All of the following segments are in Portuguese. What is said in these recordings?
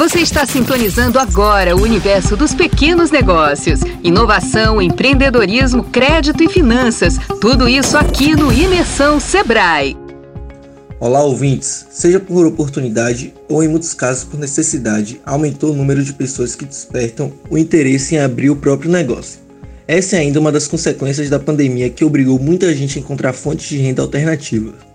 Você está sintonizando agora o universo dos pequenos negócios. Inovação, empreendedorismo, crédito e finanças. Tudo isso aqui no Imersão Sebrae. Olá, ouvintes! Seja por oportunidade ou, em muitos casos, por necessidade, aumentou o número de pessoas que despertam o interesse em abrir o próprio negócio. Essa é ainda uma das consequências da pandemia que obrigou muita gente a encontrar fontes de renda alternativas.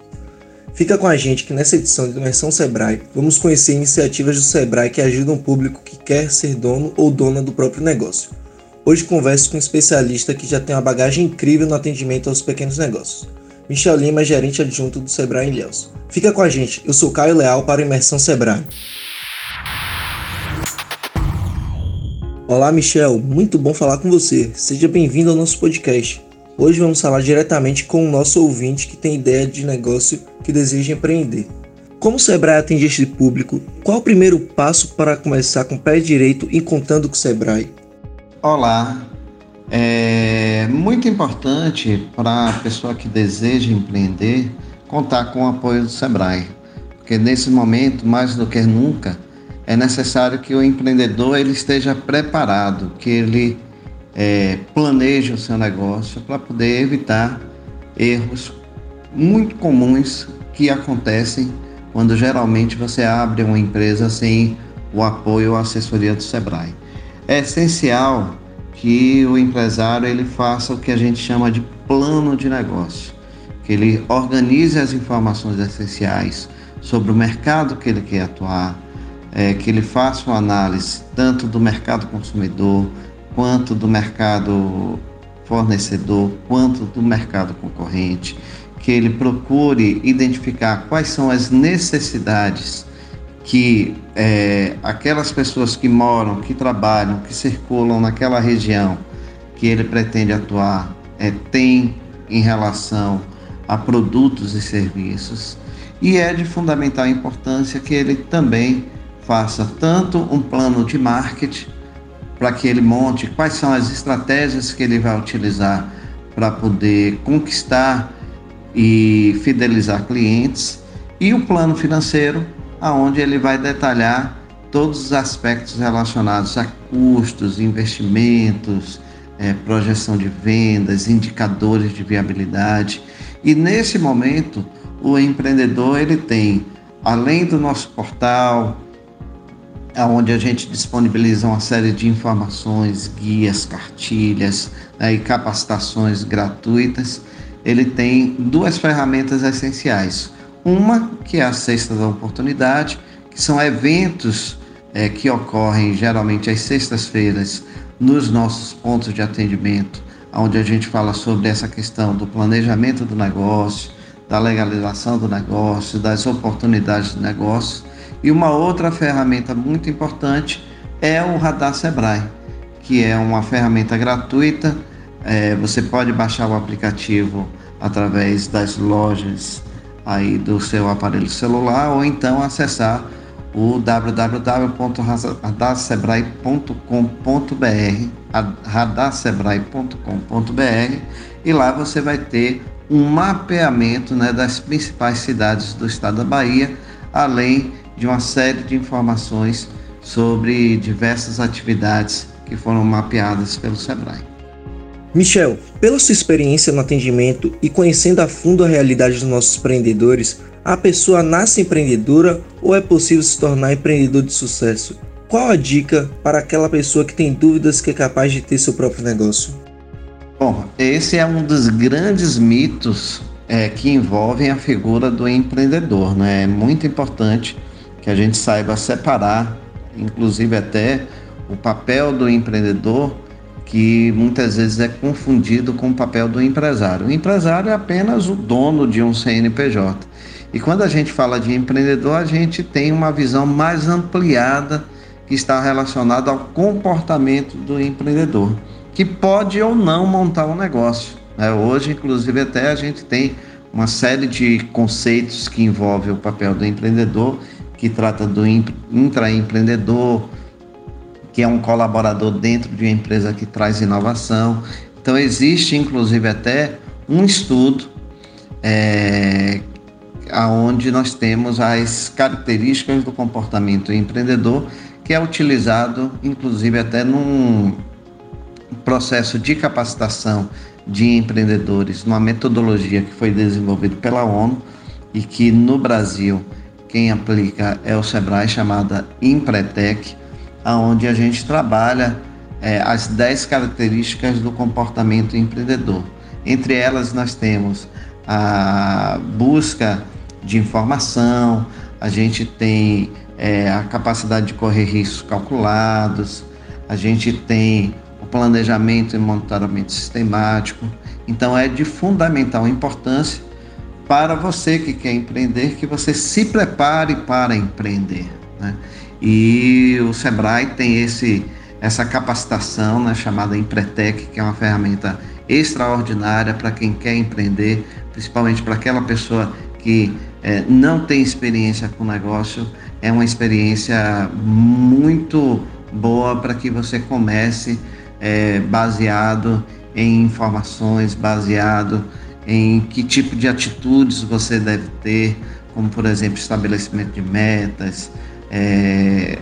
Fica com a gente que nessa edição de Imersão Sebrae vamos conhecer iniciativas do Sebrae que ajudam o público que quer ser dono ou dona do próprio negócio. Hoje converso com um especialista que já tem uma bagagem incrível no atendimento aos pequenos negócios. Michel Lima, gerente adjunto do Sebrae em Ilhéus. Fica com a gente, eu sou Caio Leal para Imersão Sebrae. Olá Michel, muito bom falar com você. Seja bem-vindo ao nosso podcast. Hoje vamos falar diretamente com o nosso ouvinte que tem ideia de negócio que deseja empreender. Como o Sebrae atende este público? Qual o primeiro passo para começar com o pé direito e contando com o Sebrae? Olá, é muito importante para a pessoa que deseja empreender contar com o apoio do Sebrae, porque nesse momento, mais do que nunca, é necessário que o empreendedor ele esteja preparado, que ele é, planeje o seu negócio para poder evitar erros muito comuns que acontecem quando geralmente você abre uma empresa sem o apoio ou assessoria do Sebrae. É essencial que o empresário ele faça o que a gente chama de plano de negócio, que ele organize as informações essenciais sobre o mercado que ele quer atuar, é, que ele faça uma análise tanto do mercado consumidor, quanto do mercado fornecedor, quanto do mercado concorrente, que ele procure identificar quais são as necessidades que é, aquelas pessoas que moram, que trabalham, que circulam naquela região que ele pretende atuar é, tem em relação a produtos e serviços. E é de fundamental importância que ele também faça tanto um plano de marketing para que ele monte quais são as estratégias que ele vai utilizar para poder conquistar e fidelizar clientes e o plano financeiro, aonde ele vai detalhar todos os aspectos relacionados a custos, investimentos, é, projeção de vendas, indicadores de viabilidade. E nesse momento, o empreendedor ele tem, além do nosso portal, onde a gente disponibiliza uma série de informações, guias, cartilhas né, e capacitações gratuitas. Ele tem duas ferramentas essenciais. Uma, que é a Sexta da Oportunidade, que são eventos é, que ocorrem geralmente às sextas-feiras nos nossos pontos de atendimento, onde a gente fala sobre essa questão do planejamento do negócio, da legalização do negócio, das oportunidades de negócio e uma outra ferramenta muito importante é o Radar Sebrae, que é uma ferramenta gratuita. É, você pode baixar o aplicativo através das lojas aí do seu aparelho celular ou então acessar o www.radarsebrae.com.br radarsebrae.com.br e lá você vai ter um mapeamento né, das principais cidades do estado da Bahia, além de uma série de informações sobre diversas atividades que foram mapeadas pelo Sebrae. Michel, pela sua experiência no atendimento e conhecendo a fundo a realidade dos nossos empreendedores, a pessoa nasce empreendedora ou é possível se tornar empreendedor de sucesso? Qual a dica para aquela pessoa que tem dúvidas que é capaz de ter seu próprio negócio? Bom, esse é um dos grandes mitos é, que envolvem a figura do empreendedor. Né? É muito importante que a gente saiba separar, inclusive até o papel do empreendedor, que muitas vezes é confundido com o papel do empresário. O empresário é apenas o dono de um CNPJ. E quando a gente fala de empreendedor, a gente tem uma visão mais ampliada que está relacionada ao comportamento do empreendedor, que pode ou não montar um negócio. Né? Hoje, inclusive, até a gente tem uma série de conceitos que envolvem o papel do empreendedor que trata do intraempreendedor, que é um colaborador dentro de uma empresa que traz inovação. Então, existe inclusive até um estudo é, onde nós temos as características do comportamento empreendedor que é utilizado, inclusive, até num processo de capacitação de empreendedores, numa metodologia que foi desenvolvida pela ONU e que no Brasil quem aplica é o Sebrae, chamada Empretec, aonde a gente trabalha é, as 10 características do comportamento empreendedor. Entre elas nós temos a busca de informação, a gente tem é, a capacidade de correr riscos calculados, a gente tem o planejamento e monitoramento sistemático. Então é de fundamental importância para você que quer empreender, que você se prepare para empreender. Né? E o Sebrae tem esse, essa capacitação né, chamada Empretec, que é uma ferramenta extraordinária para quem quer empreender, principalmente para aquela pessoa que é, não tem experiência com o negócio, é uma experiência muito boa para que você comece é, baseado em informações, baseado em que tipo de atitudes você deve ter, como por exemplo estabelecimento de metas é,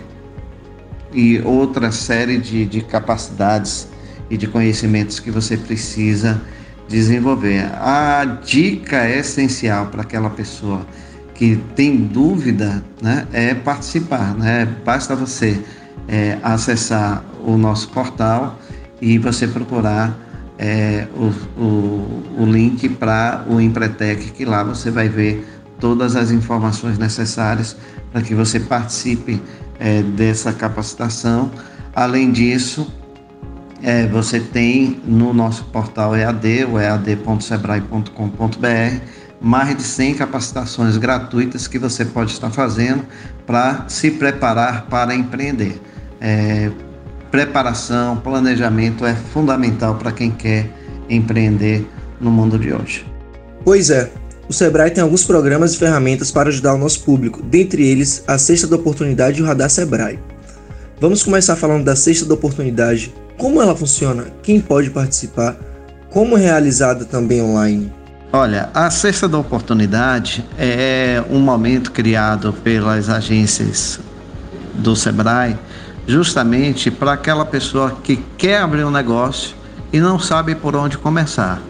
e outra série de, de capacidades e de conhecimentos que você precisa desenvolver. A dica essencial para aquela pessoa que tem dúvida né, é participar. Né? Basta você é, acessar o nosso portal e você procurar é, o, o, o link para o Empretec, que lá você vai ver todas as informações necessárias para que você participe é, dessa capacitação. Além disso, é, você tem no nosso portal EAD, o ead.sebrae.com.br, mais de 100 capacitações gratuitas que você pode estar fazendo para se preparar para empreender. É, preparação, planejamento é fundamental para quem quer empreender no mundo de hoje. Pois é, o Sebrae tem alguns programas e ferramentas para ajudar o nosso público, dentre eles a Sexta da Oportunidade e o Radar Sebrae. Vamos começar falando da Sexta da Oportunidade, como ela funciona, quem pode participar, como é realizada também online. Olha, a Sexta da Oportunidade é um momento criado pelas agências do Sebrae justamente para aquela pessoa que quer abrir um negócio e não sabe por onde começar.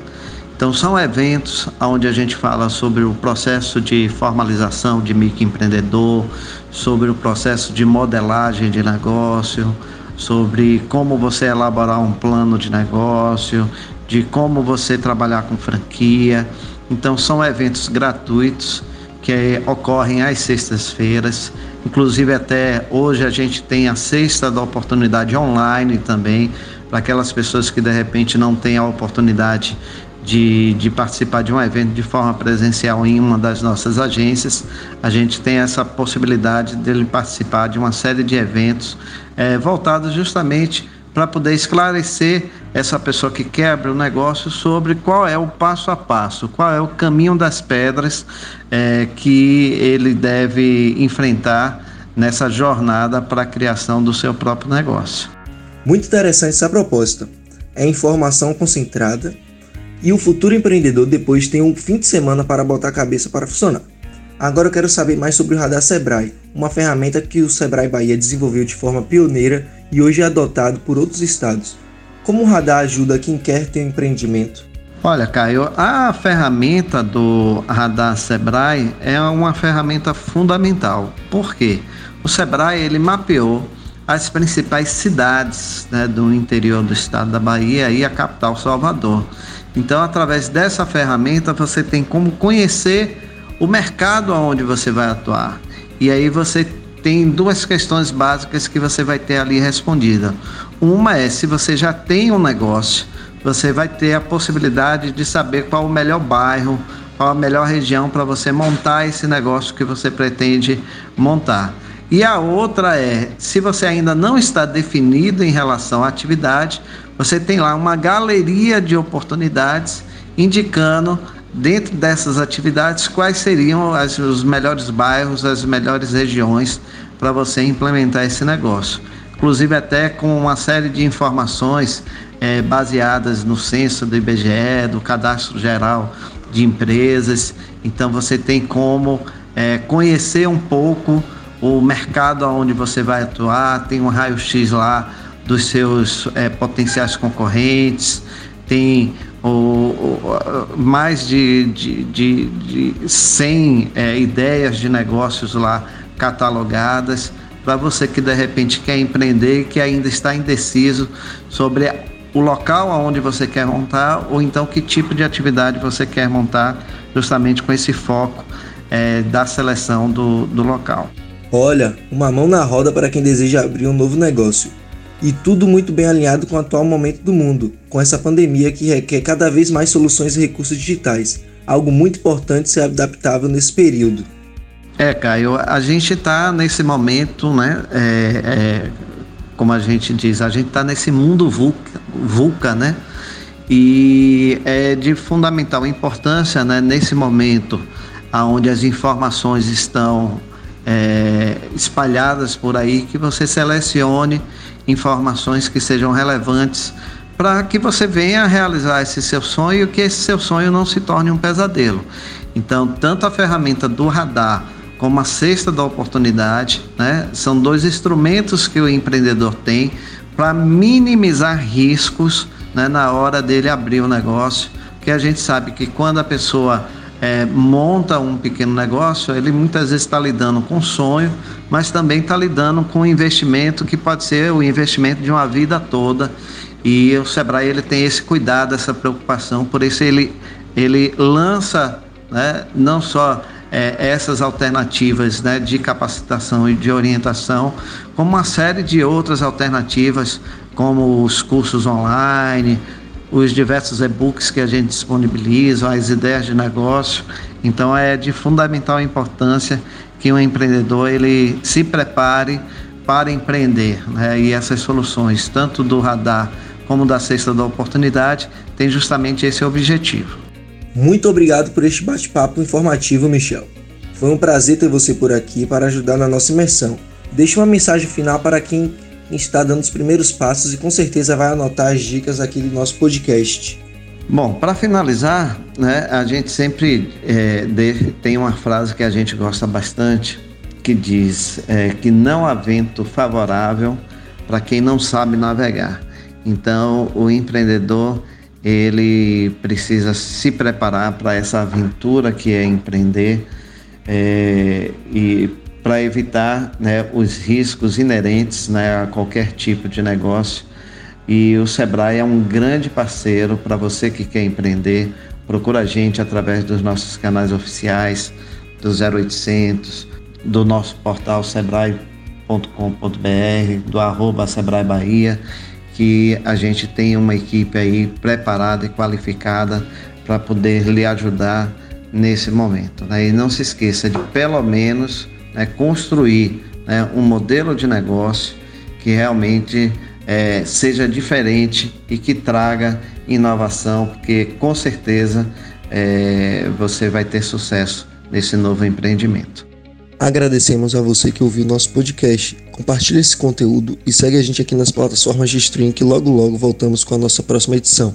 Então são eventos onde a gente fala sobre o processo de formalização de microempreendedor, sobre o processo de modelagem de negócio, sobre como você elaborar um plano de negócio, de como você trabalhar com franquia. Então, são eventos gratuitos que ocorrem às sextas-feiras. Inclusive, até hoje a gente tem a sexta da oportunidade online também, para aquelas pessoas que de repente não têm a oportunidade de, de, participar de um evento de forma presencial em uma das nossas agências, a gente tem essa possibilidade dele participar de uma série de eventos é, voltados justamente para poder esclarecer essa pessoa que quebra o negócio sobre qual é o passo a passo, qual é o caminho das pedras é, que ele deve enfrentar nessa jornada para a criação do seu próprio negócio. Muito interessante essa proposta. É informação concentrada e o futuro empreendedor depois tem um fim de semana para botar a cabeça para funcionar. Agora eu quero saber mais sobre o Radar Sebrae, uma ferramenta que o Sebrae Bahia desenvolveu de forma pioneira e hoje é adotado por outros estados. Como o Radar ajuda quem quer ter um empreendimento? Olha, Caio, a ferramenta do Radar Sebrae é uma ferramenta fundamental. Por quê? O Sebrae ele mapeou as principais cidades né, do interior do estado da Bahia e a capital Salvador. Então, através dessa ferramenta, você tem como conhecer o mercado onde você vai atuar. E aí você tem duas questões básicas que você vai ter ali respondida. Uma é se você já tem um negócio, você vai ter a possibilidade de saber qual o melhor bairro, qual a melhor região para você montar esse negócio que você pretende montar. E a outra é, se você ainda não está definido em relação à atividade, você tem lá uma galeria de oportunidades indicando dentro dessas atividades quais seriam as, os melhores bairros, as melhores regiões para você implementar esse negócio. Inclusive até com uma série de informações é, baseadas no censo do IBGE, do Cadastro Geral de Empresas. Então você tem como é, conhecer um pouco o mercado onde você vai atuar, tem um raio-x lá dos seus é, potenciais concorrentes, tem o, o, mais de, de, de, de 100 é, ideias de negócios lá catalogadas para você que de repente quer empreender e que ainda está indeciso sobre o local aonde você quer montar ou então que tipo de atividade você quer montar, justamente com esse foco é, da seleção do, do local. Olha, uma mão na roda para quem deseja abrir um novo negócio. E tudo muito bem alinhado com o atual momento do mundo, com essa pandemia que requer cada vez mais soluções e recursos digitais. Algo muito importante ser adaptável nesse período. É, Caio, a gente está nesse momento, né? É, é, como a gente diz, a gente está nesse mundo vulca, vulca, né? E é de fundamental importância, né? Nesse momento, aonde as informações estão é, espalhadas por aí, que você selecione informações que sejam relevantes para que você venha realizar esse seu sonho e que esse seu sonho não se torne um pesadelo. Então, tanto a ferramenta do radar como a cesta da oportunidade, né, são dois instrumentos que o empreendedor tem para minimizar riscos né, na hora dele abrir o negócio, que a gente sabe que quando a pessoa é, monta um pequeno negócio, ele muitas vezes está lidando com sonho, mas também está lidando com um investimento que pode ser o investimento de uma vida toda. E o Sebrae ele tem esse cuidado, essa preocupação, por isso ele, ele lança né, não só é, essas alternativas né, de capacitação e de orientação, como uma série de outras alternativas, como os cursos online, os diversos e-books que a gente disponibiliza, as ideias de negócio. Então é de fundamental importância que o empreendedor ele se prepare para empreender. Né? E essas soluções, tanto do radar como da cesta da oportunidade, tem justamente esse objetivo. Muito obrigado por este bate-papo informativo, Michel. Foi um prazer ter você por aqui para ajudar na nossa imersão. Deixe uma mensagem final para quem está dando os primeiros passos e com certeza vai anotar as dicas aqui do nosso podcast. Bom, para finalizar, né, a gente sempre é, de, tem uma frase que a gente gosta bastante que diz é, que não há vento favorável para quem não sabe navegar. Então, o empreendedor ele precisa se preparar para essa aventura que é empreender é, e para evitar né, os riscos inerentes né, a qualquer tipo de negócio. E o Sebrae é um grande parceiro para você que quer empreender. Procura a gente através dos nossos canais oficiais, do 0800, do nosso portal sebrae.com.br, do arroba Sebrae Bahia, que a gente tem uma equipe aí preparada e qualificada para poder lhe ajudar nesse momento. Né? E não se esqueça de pelo menos né, construir né, um modelo de negócio que realmente é, seja diferente e que traga inovação, porque com certeza é, você vai ter sucesso nesse novo empreendimento. Agradecemos a você que ouviu nosso podcast. Compartilhe esse conteúdo e segue a gente aqui nas plataformas de streaming que logo logo voltamos com a nossa próxima edição.